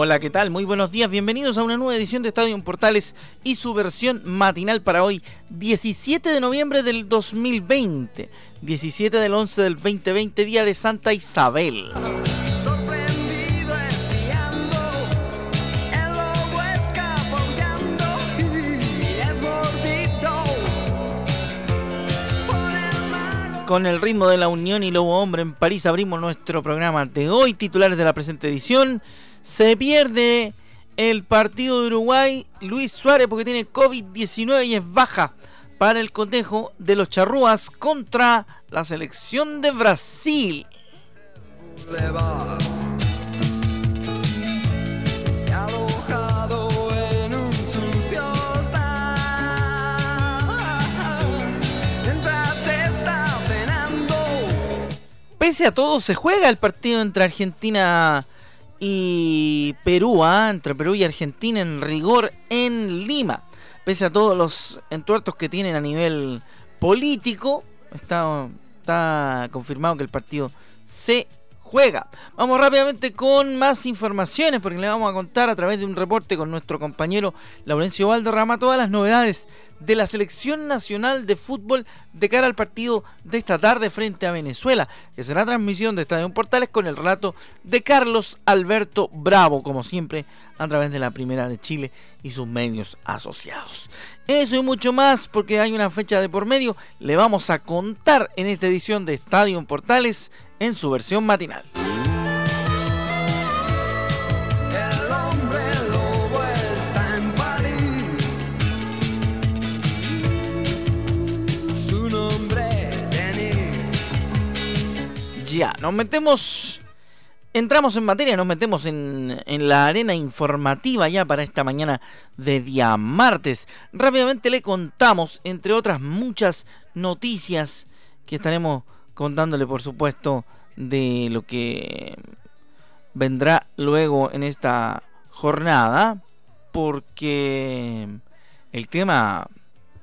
Hola, ¿qué tal? Muy buenos días, bienvenidos a una nueva edición de Estadio Portales y su versión matinal para hoy, 17 de noviembre del 2020, 17 del 11 del 2020, día de Santa Isabel. Con el ritmo de la Unión y Lobo Hombre en París abrimos nuestro programa de hoy, titulares de la presente edición. Se pierde el partido de Uruguay. Luis Suárez porque tiene COVID-19 y es baja para el cotejo de los charrúas contra la selección de Brasil. Pese a todo, se juega el partido entre Argentina y Perú, ¿ah? entre Perú y Argentina en rigor en Lima. Pese a todos los entuertos que tienen a nivel político, está, está confirmado que el partido se juega. Vamos rápidamente con más informaciones porque le vamos a contar a través de un reporte con nuestro compañero Laurencio Valderrama todas las novedades de la selección nacional de fútbol de cara al partido de esta tarde frente a Venezuela, que será transmisión de Estadio Portales con el relato de Carlos Alberto Bravo, como siempre, a través de la Primera de Chile y sus medios asociados. Eso y mucho más, porque hay una fecha de por medio, le vamos a contar en esta edición de Estadio Portales en su versión matinal. Ya, nos metemos, entramos en materia, nos metemos en, en, la arena informativa ya para esta mañana de día martes. Rápidamente le contamos, entre otras muchas noticias que estaremos contándole por supuesto de lo que vendrá luego en esta jornada, porque el tema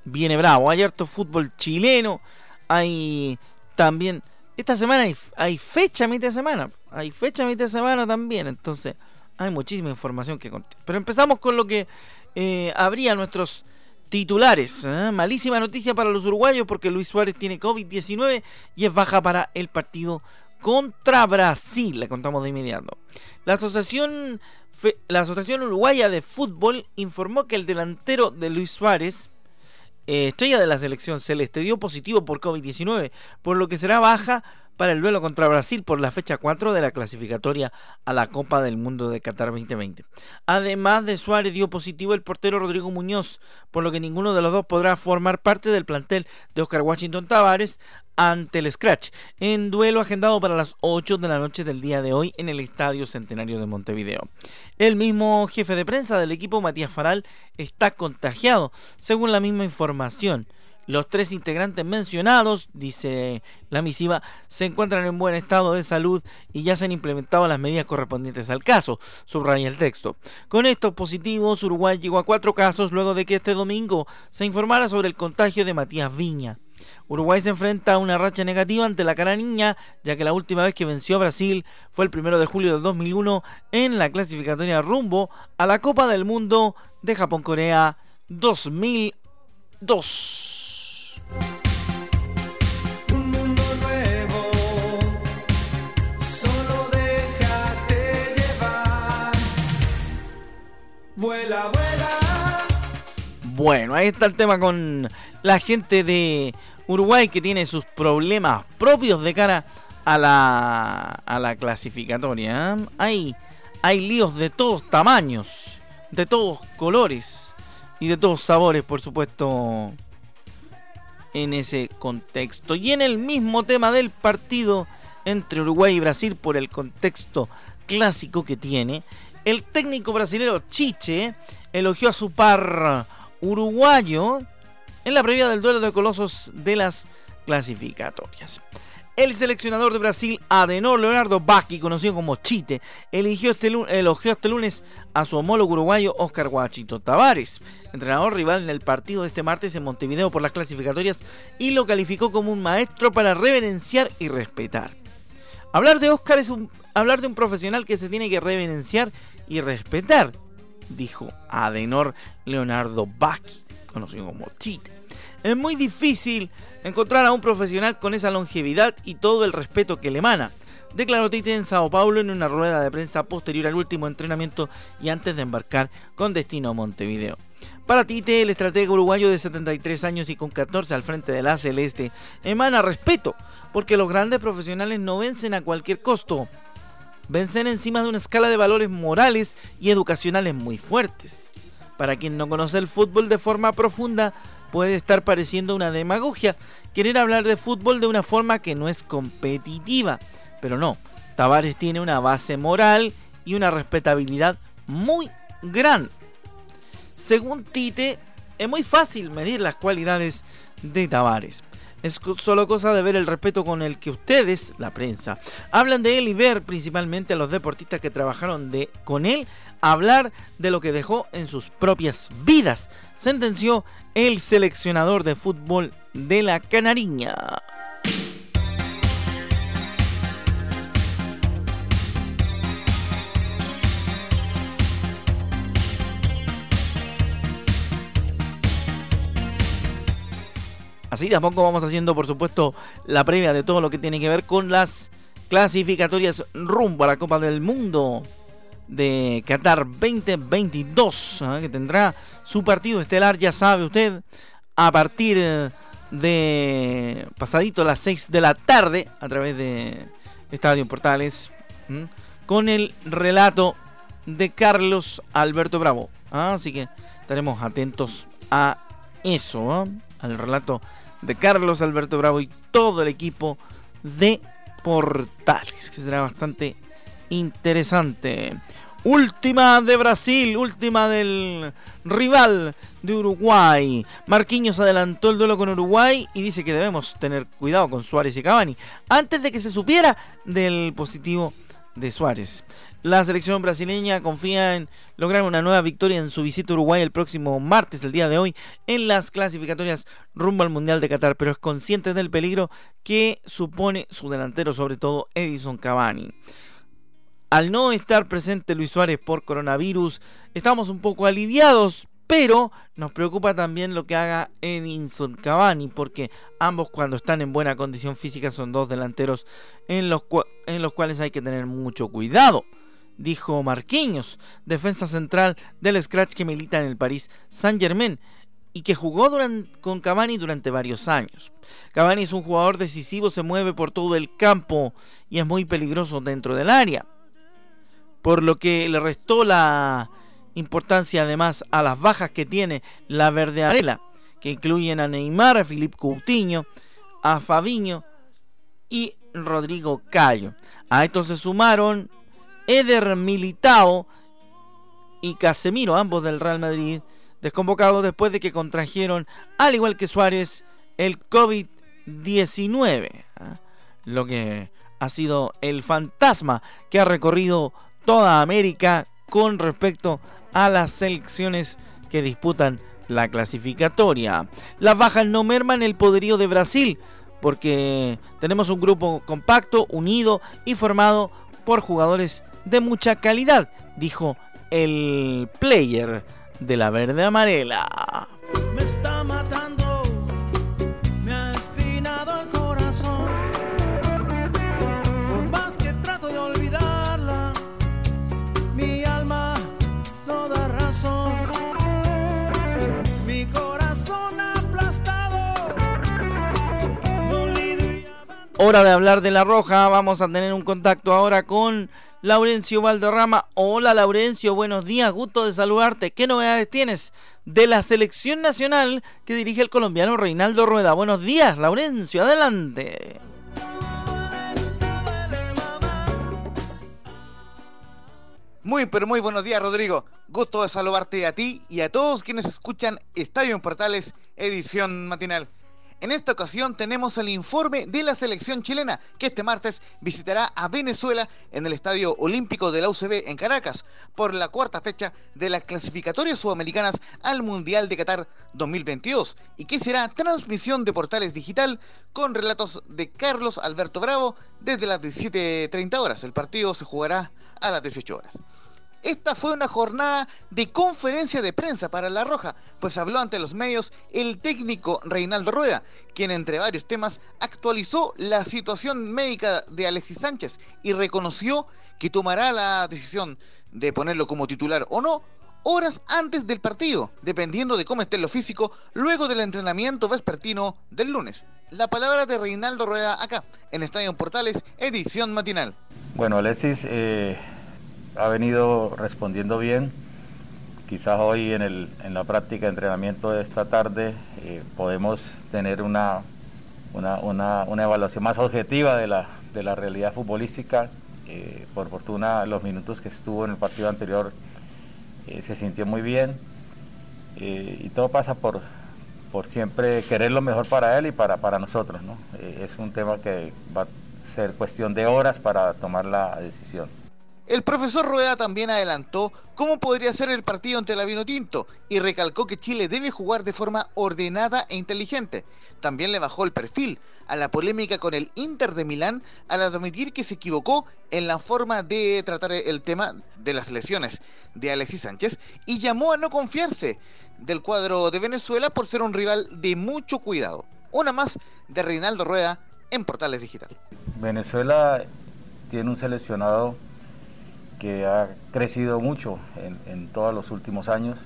viene bravo. Hay harto fútbol chileno, hay también... Esta semana hay, fecha mitad de semana, hay fecha mitad de semana también, entonces hay muchísima información que contar. Pero empezamos con lo que eh, habría nuestros titulares. ¿eh? Malísima noticia para los uruguayos porque Luis Suárez tiene COVID-19 y es baja para el partido contra Brasil. Le contamos de inmediato. La asociación, la asociación Uruguaya de Fútbol informó que el delantero de Luis Suárez, eh, estrella de la selección celeste, dio positivo por COVID-19, por lo que será baja para el duelo contra Brasil por la fecha 4 de la clasificatoria a la Copa del Mundo de Qatar 2020. Además de Suárez dio positivo el portero Rodrigo Muñoz, por lo que ninguno de los dos podrá formar parte del plantel de Oscar Washington Tavares ante el Scratch, en duelo agendado para las 8 de la noche del día de hoy en el Estadio Centenario de Montevideo. El mismo jefe de prensa del equipo, Matías Faral, está contagiado, según la misma información. Los tres integrantes mencionados, dice la misiva, se encuentran en buen estado de salud y ya se han implementado las medidas correspondientes al caso, subraya el texto. Con estos positivos, Uruguay llegó a cuatro casos luego de que este domingo se informara sobre el contagio de Matías Viña. Uruguay se enfrenta a una racha negativa ante la cara niña, ya que la última vez que venció a Brasil fue el primero de julio del 2001 en la clasificatoria rumbo a la Copa del Mundo de Japón-Corea 2002. Bueno, ahí está el tema con la gente de Uruguay que tiene sus problemas propios de cara a la, a la clasificatoria. ¿eh? Hay, hay líos de todos tamaños, de todos colores y de todos sabores, por supuesto, en ese contexto. Y en el mismo tema del partido entre Uruguay y Brasil, por el contexto clásico que tiene, el técnico brasileño Chiche elogió a su par uruguayo en la previa del duelo de colosos de las clasificatorias. El seleccionador de Brasil, Adenor Leonardo Bacchi, conocido como Chite, eligió este elogió este lunes a su homólogo uruguayo Oscar Guachito Tavares, entrenador rival en el partido de este martes en Montevideo por las clasificatorias, y lo calificó como un maestro para reverenciar y respetar. Hablar de Oscar es un, hablar de un profesional que se tiene que reverenciar y respetar, dijo Adenor Leonardo Bacchi, conocido como Chite. Es muy difícil encontrar a un profesional con esa longevidad y todo el respeto que le emana, declaró Tite en Sao Paulo en una rueda de prensa posterior al último entrenamiento y antes de embarcar con destino a Montevideo. Para Tite, el estratega uruguayo de 73 años y con 14 al frente de la Celeste, emana respeto, porque los grandes profesionales no vencen a cualquier costo. Vencen encima de una escala de valores morales y educacionales muy fuertes. Para quien no conoce el fútbol de forma profunda, puede estar pareciendo una demagogia querer hablar de fútbol de una forma que no es competitiva. Pero no, Tavares tiene una base moral y una respetabilidad muy grande. Según Tite, es muy fácil medir las cualidades de Tavares. Es solo cosa de ver el respeto con el que ustedes, la prensa, hablan de él y ver principalmente a los deportistas que trabajaron de, con él hablar de lo que dejó en sus propias vidas, sentenció el seleccionador de fútbol de la Canariña. Así tampoco vamos haciendo, por supuesto, la previa de todo lo que tiene que ver con las clasificatorias rumbo a la Copa del Mundo de Qatar 2022, ¿eh? que tendrá su partido estelar, ya sabe usted, a partir de pasadito a las 6 de la tarde, a través de Estadio Portales, con el relato de Carlos Alberto Bravo. ¿ah? Así que estaremos atentos a eso, ¿eh? al relato de Carlos Alberto Bravo y todo el equipo de Portales, que será bastante interesante. Última de Brasil, última del rival de Uruguay. Marquinhos adelantó el duelo con Uruguay y dice que debemos tener cuidado con Suárez y Cavani antes de que se supiera del positivo de Suárez. La selección brasileña confía en lograr una nueva victoria en su visita a Uruguay el próximo martes, el día de hoy, en las clasificatorias rumbo al Mundial de Qatar, pero es consciente del peligro que supone su delantero, sobre todo Edison Cavani. Al no estar presente Luis Suárez por coronavirus, estamos un poco aliviados, pero nos preocupa también lo que haga Edinson Cavani, porque ambos cuando están en buena condición física son dos delanteros en los, cuales hay que tener mucho cuidado. Dijo Marquinhos, defensa central del Scratch que milita en el París Saint Germain y que jugó con Cavani durante varios años. Cavani es un jugador decisivo, se mueve por todo el campo y es muy peligroso dentro del área por lo que le restó la importancia además a las bajas que tiene la verde arela, que incluyen a Neymar, a Filipe Coutinho, a Fabiño y Rodrigo Cayo. A esto se sumaron Eder Militao y Casemiro, ambos del Real Madrid, desconvocados después de que contrajeron, al igual que Suárez, el COVID-19, ¿ah? lo que ha sido el fantasma que ha recorrido toda América con respecto a las selecciones que disputan la clasificatoria. Las bajas no merman el poderío de Brasil, porque tenemos un grupo compacto, unido y formado por jugadores de mucha calidad, dijo el player de la verde amarela. Hora de hablar de La Roja. Vamos a tener un contacto ahora con Laurencio Valderrama. Hola Laurencio, buenos días, gusto de saludarte. ¿Qué novedades tienes de la selección nacional que dirige el colombiano Reinaldo Rueda? Buenos días, Laurencio, adelante. Muy, pero muy buenos días, Rodrigo. Gusto de saludarte a ti y a todos quienes escuchan Estadio en Portales, edición matinal. En esta ocasión tenemos el informe de la selección chilena que este martes visitará a Venezuela en el Estadio Olímpico de la UCB en Caracas por la cuarta fecha de las clasificatorias sudamericanas al Mundial de Qatar 2022 y que será transmisión de portales digital con relatos de Carlos Alberto Bravo desde las 17.30 horas. El partido se jugará a las 18 horas. Esta fue una jornada de conferencia de prensa para La Roja, pues habló ante los medios el técnico Reinaldo Rueda, quien entre varios temas actualizó la situación médica de Alexis Sánchez y reconoció que tomará la decisión de ponerlo como titular o no horas antes del partido, dependiendo de cómo esté lo físico, luego del entrenamiento vespertino del lunes. La palabra de Reinaldo Rueda acá, en Estadio Portales, edición matinal. Bueno, Alexis eh, ha venido respondiendo bien. Quizás hoy en, el, en la práctica de entrenamiento de esta tarde eh, podemos tener una, evaluación más objetiva de la, realidad futbolística. Eh, por fortuna los minutos que estuvo en el partido anterior eh, se sintió muy bien y todo pasa por, siempre querer lo mejor para él y para, nosotros. ¿no? es un tema que va a ser cuestión de horas para tomar la decisión. El profesor Rueda también adelantó cómo podría ser el partido ante la Tinto y recalcó que Chile debe jugar de forma ordenada e inteligente. También le bajó el perfil a la polémica con el Inter de Milán al admitir que se equivocó en la forma de tratar el tema de las lesiones de Alexis Sánchez y llamó a no confiarse del cuadro de Venezuela por ser un rival de mucho cuidado. Una más de Reinaldo Rueda en Portales Digital. Venezuela tiene un seleccionado que ha crecido mucho en, todos los últimos años,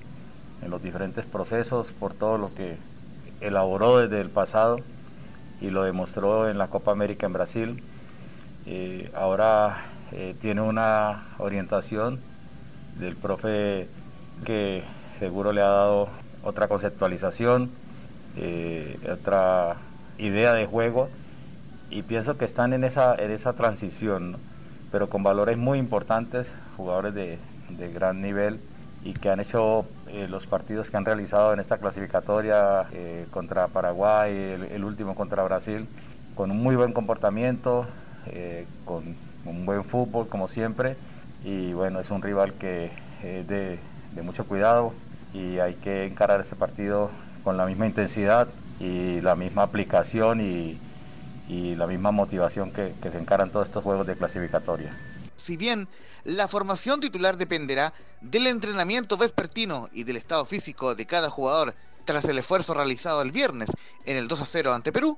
en los diferentes procesos, por todo lo que elaboró desde el pasado y lo demostró en la Copa América en Brasil. Eh, ahora eh, tiene una orientación del profe que seguro le ha dado otra conceptualización, eh, otra idea de juego y pienso que están en esa, en esa transición pero con valores muy importantes, jugadores de, gran nivel y que han hecho eh, los partidos que han realizado en esta clasificatoria eh, contra Paraguay, el, último contra Brasil, con un muy buen comportamiento, eh, con un buen fútbol como siempre y bueno, es un rival que es de, mucho cuidado y hay que encarar ese partido con la misma intensidad y la misma aplicación y, y la misma motivación que, se encaran todos estos juegos de clasificatoria. Si bien la formación titular dependerá del entrenamiento vespertino y del estado físico de cada jugador tras el esfuerzo realizado el viernes en el 2 a 0 ante Perú,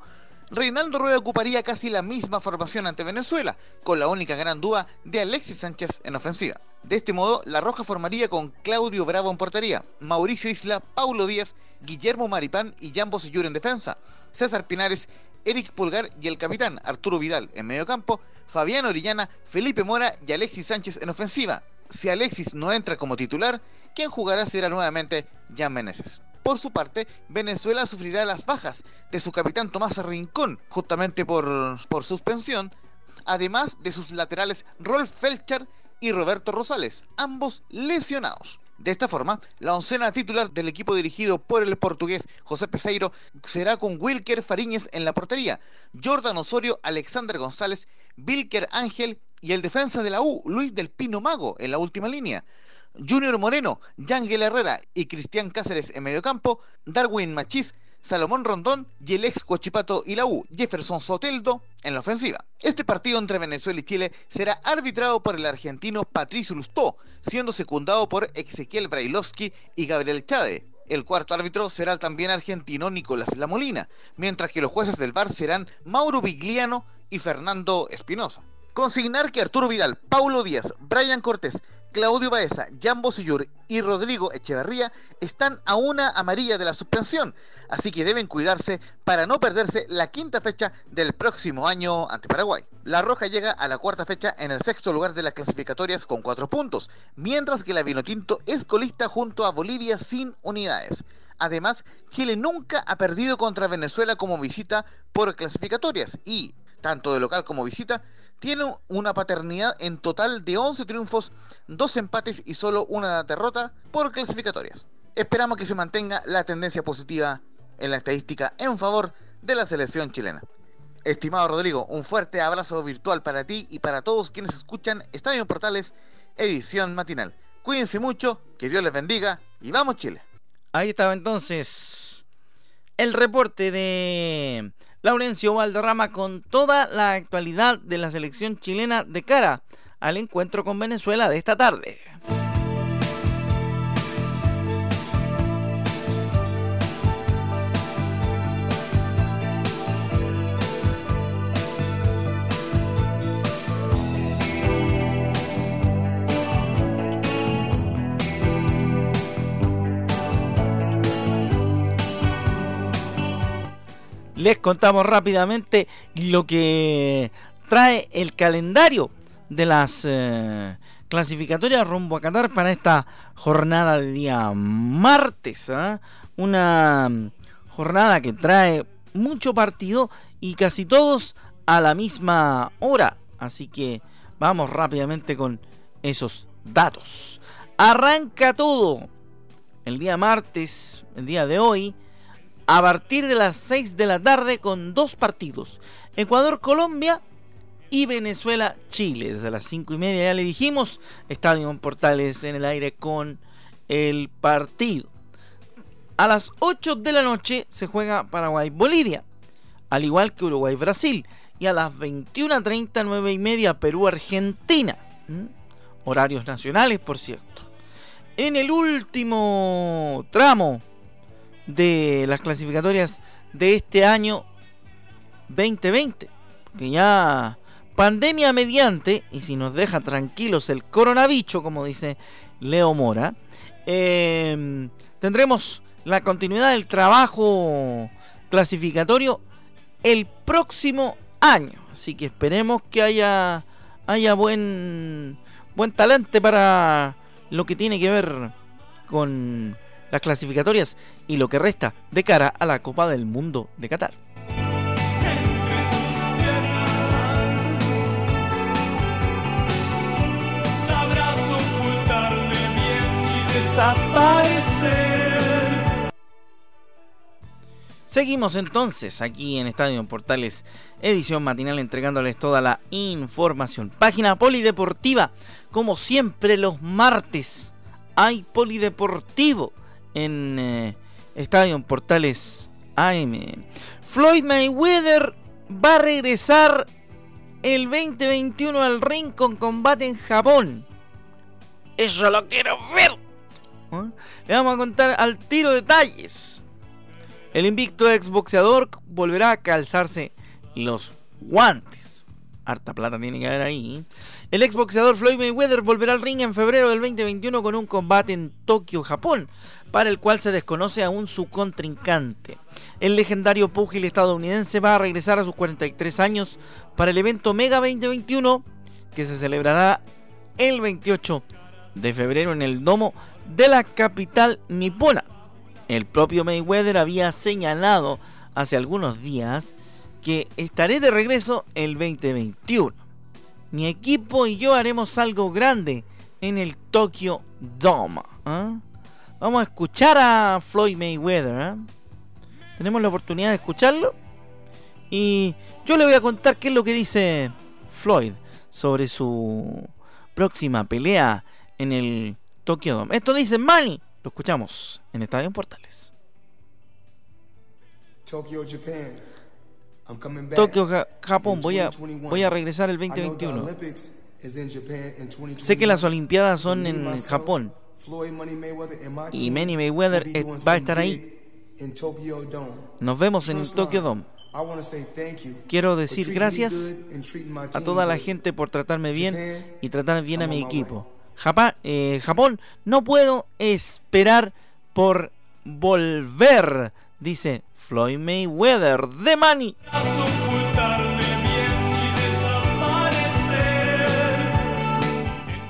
Reinaldo Rueda ocuparía casi la misma formación ante Venezuela, con la única gran duda de Alexis Sánchez en ofensiva. De este modo, La Roja formaría con Claudio Bravo en portería, Mauricio Isla, Paulo Díaz, Guillermo Maripán y Jambo Seyur en defensa, César Pinares Eric Pulgar y el capitán Arturo Vidal en medio campo, Fabián Orillana, Felipe Mora y Alexis Sánchez en ofensiva. Si Alexis no entra como titular, quien jugará será nuevamente Jan Meneses. Por su parte, Venezuela sufrirá las bajas de su capitán Tomás Rincón, justamente por, por suspensión, además de sus laterales Rolf Felcher y Roberto Rosales, ambos lesionados. De esta forma, la oncena titular del equipo dirigido por el portugués José Peseiro será con Wilker Fariñez en la portería, Jordan Osorio, Alexander González, Wilker Ángel y el defensa de la U, Luis del Pino Mago, en la última línea. Junior Moreno, Yangel Herrera y Cristian Cáceres en mediocampo, Darwin Machís Salomón Rondón y el ex Cochipato y la U, Jefferson Soteldo, en la ofensiva. Este partido entre Venezuela y Chile será arbitrado por el argentino Patricio Lustó, siendo secundado por Ezequiel Brailovsky y Gabriel Chade. El cuarto árbitro será también argentino Nicolás Lamolina, mientras que los jueces del VAR serán Mauro Vigliano y Fernando Espinosa. Consignar que Arturo Vidal, Paulo Díaz, Brian Cortés, Claudio Baeza, Jan Bosillur y Rodrigo Echeverría están a una amarilla de la suspensión, así que deben cuidarse para no perderse la quinta fecha del próximo año ante Paraguay. La Roja llega a la cuarta fecha en el sexto lugar de las clasificatorias con cuatro puntos, mientras que la Vinotinto es colista junto a Bolivia sin unidades. Además, Chile nunca ha perdido contra Venezuela como visita por clasificatorias y, tanto de local como visita, tiene una paternidad en total de 11 triunfos, 2 empates y solo una derrota por clasificatorias. Esperamos que se mantenga la tendencia positiva en la estadística en favor de la selección chilena. Estimado Rodrigo, un fuerte abrazo virtual para ti y para todos quienes escuchan Estadio Portales, edición matinal. Cuídense mucho, que Dios les bendiga y vamos Chile. Ahí estaba entonces el reporte de Laurencio Valderrama con toda la actualidad de la selección chilena de cara al encuentro con Venezuela de esta tarde. Les contamos rápidamente lo que trae el calendario de las eh, clasificatorias rumbo a Qatar para esta jornada de día martes. ¿ah? Una jornada que trae mucho partido y casi todos a la misma hora. Así que vamos rápidamente con esos datos. Arranca todo el día martes, el día de hoy a partir de las 6 de la tarde con dos partidos. Ecuador-Colombia y Venezuela-Chile. Desde las 5 y media ya le dijimos, Estadio Portales en el aire con el partido. A las 8 de la noche se juega Paraguay-Bolivia, al igual que Uruguay-Brasil. Y a las 21.30, 9 y media, Perú-Argentina. ¿Mm? Horarios nacionales, por cierto. En el último tramo de las clasificatorias de este año 2020. Que ya pandemia mediante, y si nos deja tranquilos el coronavirus, como dice Leo Mora, em, tendremos la continuidad del trabajo clasificatorio el próximo año. Así que esperemos que haya, haya buen, buen talante para lo que tiene que ver con las clasificatorias y lo que resta de cara a la Copa del Mundo de Qatar. Seguimos entonces aquí en Estadio Portales, edición matinal, entregándoles toda la información. Página polideportiva, como siempre los martes, hay polideportivo en eh, Estadio Portales AM. Floyd Mayweather va a regresar el 2021 al ring con combate en Japón. Eso lo quiero ver. ¿Ah? Le vamos a contar al tiro detalles. El invicto exboxeador volverá a calzarse los guantes. Harta plata tiene que haber ahí. El exboxeador Floyd Mayweather volverá al ring en febrero del 2021 con un combate en Tokio, Japón, para el cual se desconoce aún su contrincante. El legendario púgil estadounidense va a regresar a sus 43 años para el evento Mega 2021 que se celebrará el 28 de febrero en el domo de la capital nipona. El propio Mayweather había señalado hace algunos días que estaré de regreso el 2021. Mi equipo y yo haremos algo grande en el Tokyo Dome. ¿ah? Vamos a escuchar a Floyd Mayweather. ¿eh? Tenemos la oportunidad de escucharlo. Y yo le voy a contar qué es lo que dice Floyd sobre su próxima pelea en el Tokyo Dome. Esto dice Manny. Lo escuchamos en Estadio Portales. Tokyo, Japón. Voy a, voy a regresar el 2021. Sé que las Olimpiadas son en Japón y Manny Mayweather va a estar ahí. Nos vemos en el Tokyo Dome. Quiero decir gracias a toda la gente por tratarme bien y tratar bien a mi equipo. eh, Japón, no puedo esperar por volver, dice Floyd Mayweather, The Money.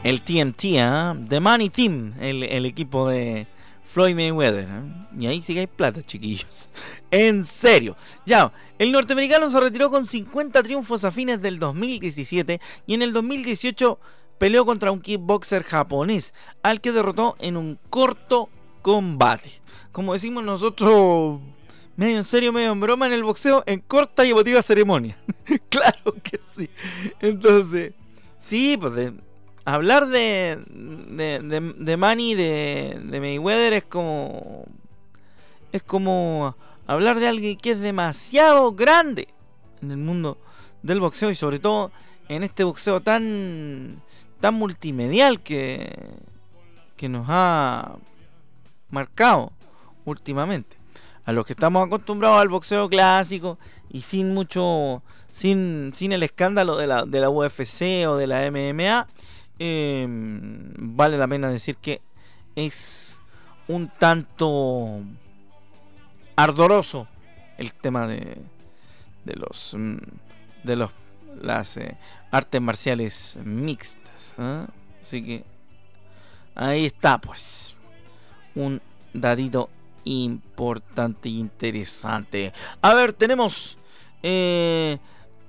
El TMT, ¿eh? The Money Team, el, equipo de Floyd Mayweather. ¿eh? Y ahí sí que hay plata, chiquillos. en serio. Ya, el norteamericano se retiró con 50 triunfos a fines del 2017 y en el 2018 peleó contra un kickboxer japonés, al que derrotó en un corto combate. Como decimos nosotros, medio en serio, medio en broma, en el boxeo, en corta y emotiva ceremonia. claro que sí. Entonces, sí, pues hablar de, de, de, Manny, de, de Mayweather es como... Es como hablar de alguien que es demasiado grande en el mundo del boxeo y sobre todo en este boxeo tan tan multimedial que que nos ha marcado últimamente. A los que estamos acostumbrados al boxeo clásico y sin mucho sin, sin el escándalo de la, de la UFC o de la MMA Em, vale la pena decir que es un tanto ardoroso el tema de, de los mm, de los las eh, artes marciales mixtas ¿ah? así que ahí está pues un dadito importante e interesante a ver tenemos eh,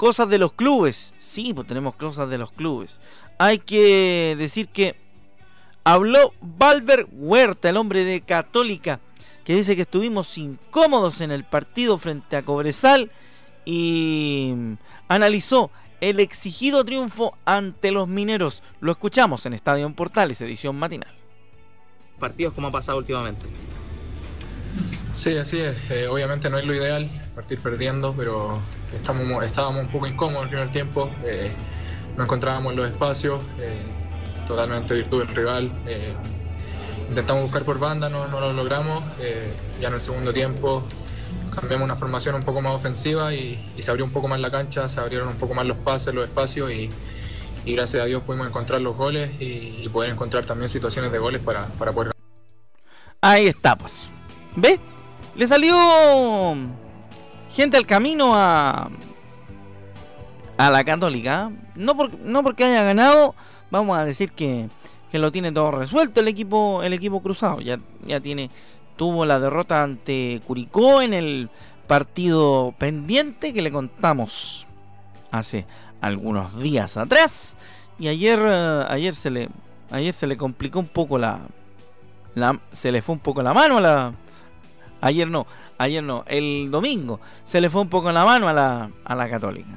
cosas de los clubes sí pues tenemos cosas de los clubes hay que decir que habló Valver Huerta, el hombre de Católica, que dice que estuvimos incómodos en el partido frente a Cobresal y analizó el exigido triunfo ante los mineros. Lo escuchamos en Estadio en Portales, edición matinal. Partidos como ha pasado últimamente. Sí, así es. Eh, obviamente no es lo ideal partir perdiendo, pero estamos, estábamos un poco incómodos en el primer tiempo. Eh, no encontrábamos los espacios, eh, totalmente virtud del rival. Eh, intentamos buscar por banda, no, lo logramos. Eh, ya en el segundo tiempo cambiamos una formación un poco más ofensiva y, se abrió un poco más la cancha, se abrieron un poco más los pases, los espacios y, gracias a Dios pudimos encontrar los goles y, poder encontrar también situaciones de goles para, para poder ganar. Ahí está, pues. ¿Ve? Le salió gente al camino a, a la Católica. No, por, no porque haya ganado, vamos a decir que, que, lo tiene todo resuelto el equipo, el equipo cruzado. Ya, ya tiene, tuvo la derrota ante Curicó en el partido pendiente que le contamos hace algunos días atrás. Y ayer, eh, ayer se le, ayer se le complicó un poco la, la, se le fue un poco la mano a la, ayer no, ayer no, el domingo se le fue un poco la mano a la, a la católica.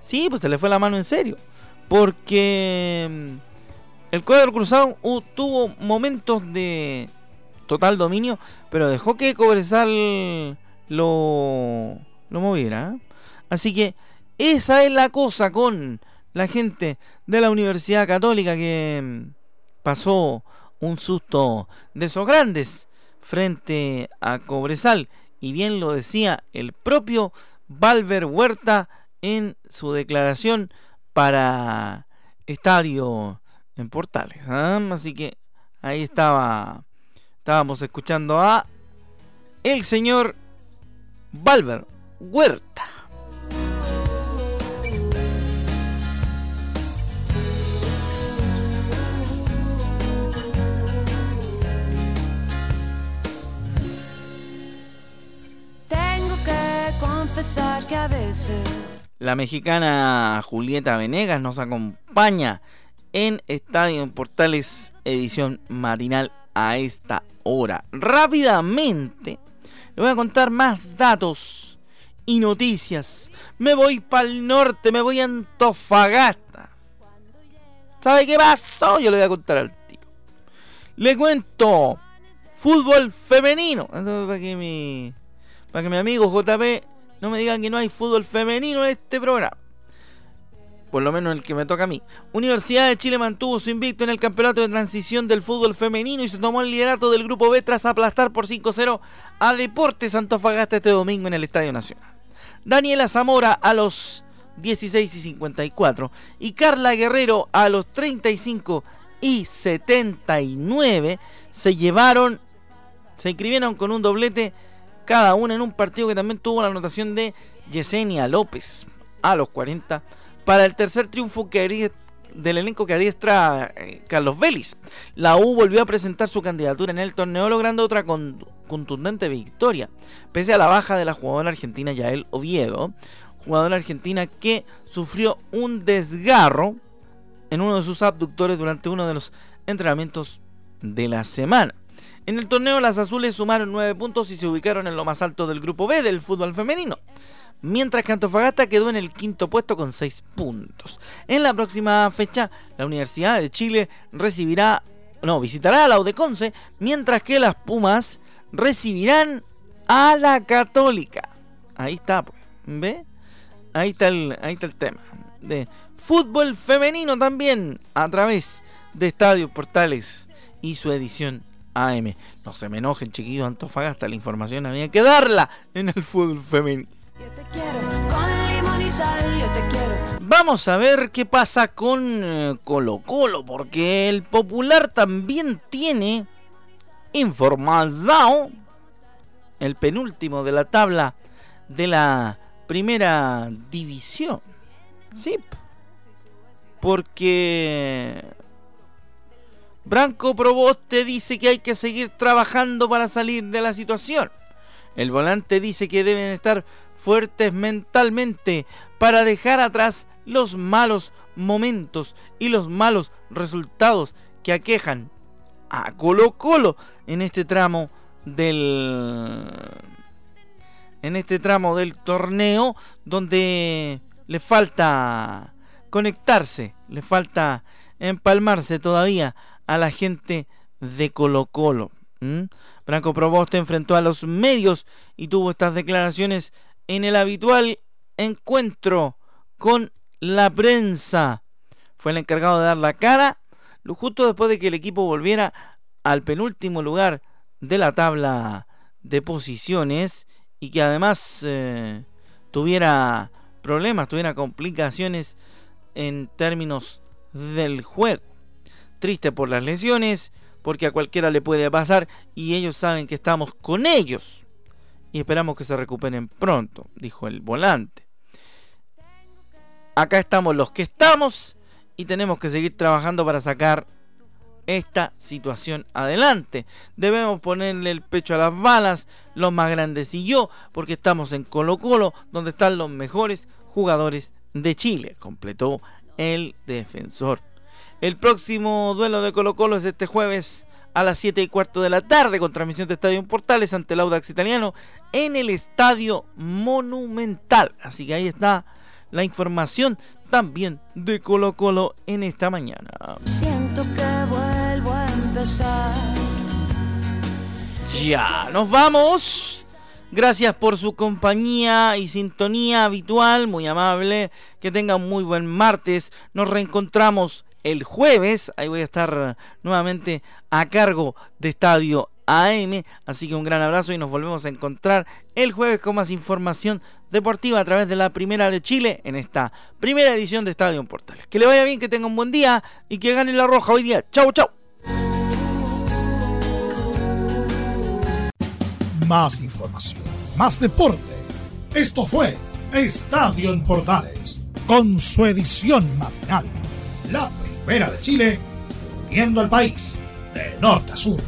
Sí, pues se le fue la mano en serio. Porque mm, el cuadro cruzado tuvo momentos de total dominio, pero dejó que Cobresal lo, lo moviera. ¿eh? Así que esa es la cosa con la gente de la Universidad Católica que mm, pasó un susto de esos grandes frente a Cobresal. Y bien lo decía el propio Valver Huerta en su declaración para Estadio en Portales. ¿ah? Así que ahí estaba, estábamos escuchando a el señor Valver Huerta. La mexicana Julieta Venegas nos acompaña en Estadio Portales, edición matinal a esta hora. Rápidamente, le voy a contar más datos y noticias. Me voy para el norte, me voy a Antofagasta. ¿Sabe qué pasó? Yo le voy a contar al tío. Le cuento fútbol femenino. Para que mi, para que mi amigo JP no me digan que no hay fútbol femenino en este programa. Por lo menos el que me toca a mí. Universidad de Chile mantuvo su invicto en el campeonato de transición del fútbol femenino y se tomó el liderato del grupo B tras aplastar por 5-0 a Deportes Antofagasta este domingo en el Estadio Nacional. Daniela Zamora a los 16 y 54 y Carla Guerrero a los 35 y 79 se llevaron, se inscribieron con un doblete cada una en un partido que también tuvo la anotación de Yesenia López a los 40 para el tercer triunfo que del elenco que adiestra eh, Carlos Vélez. La U volvió a presentar su candidatura en el torneo logrando otra contundente victoria, pese a la baja de la jugadora argentina Yael Oviedo, jugadora argentina que sufrió un desgarro en uno de sus abductores durante uno de los entrenamientos de la semana. En el torneo las azules sumaron 9 puntos y se ubicaron en lo más alto del grupo B del fútbol femenino, mientras que Antofagasta quedó en el quinto puesto con 6 puntos. En la próxima fecha, la Universidad de Chile recibirá, no, visitará a la Udeconce, mientras que las Pumas recibirán a la Católica. Ahí está, pues, ¿ve? Ahí está el, ahí está el tema. De fútbol femenino también a través de Estadios Portales y su edición AM. No se me enojen, chiquillos Antofagasta, la información había que darla en el fútbol femenino. Vamos a ver qué pasa con eh, Colo Colo, porque el Popular también tiene información, el penúltimo de la tabla de la primera división. Sí. Porque Branco Proboste dice que hay que seguir trabajando para salir de la situación. El volante dice que deben estar fuertes mentalmente para dejar atrás los malos momentos y los malos resultados que aquejan a Colo Colo en este tramo del en este tramo del torneo donde le falta conectarse, le falta empalmarse todavía a la gente de Colo Colo. Branco Proboste enfrentó a los medios y tuvo estas declaraciones en el habitual encuentro con la prensa. Fue el encargado de dar la cara justo después de que el equipo volviera al penúltimo lugar de la tabla de posiciones y que además eh, tuviera problemas, tuviera complicaciones en términos del juego. Triste por las lesiones, porque a cualquiera le puede pasar y ellos saben que estamos con ellos. Y esperamos que se recuperen pronto, dijo el volante. Acá estamos los que estamos y tenemos que seguir trabajando para sacar esta situación adelante. Debemos ponerle el pecho a las balas, los más grandes y yo, porque estamos en Colo Colo, donde están los mejores jugadores de Chile, completó el defensor. El próximo duelo de Colo Colo es este jueves a las 7 y cuarto de la tarde con transmisión de Estadio Portales ante el Audax Italiano en el Estadio Monumental. Así que ahí está la información también de Colo Colo en esta mañana. Siento que vuelvo a empezar. Ya, nos vamos. Gracias por su compañía y sintonía habitual, muy amable. Que tengan muy buen martes. Nos reencontramos el jueves. Ahí voy a estar nuevamente a cargo de Estadio AM. Así que un gran abrazo y nos volvemos a encontrar el jueves con más información deportiva a través de la Primera de Chile en esta primera edición de Estadio Portales. Que le vaya bien, que tenga un buen día y que gane la roja hoy día. Chau, chau. Más información, más deporte. Esto fue Estadio en Portales, con su edición matinal. La De Chile, viendo al país de norte a sur.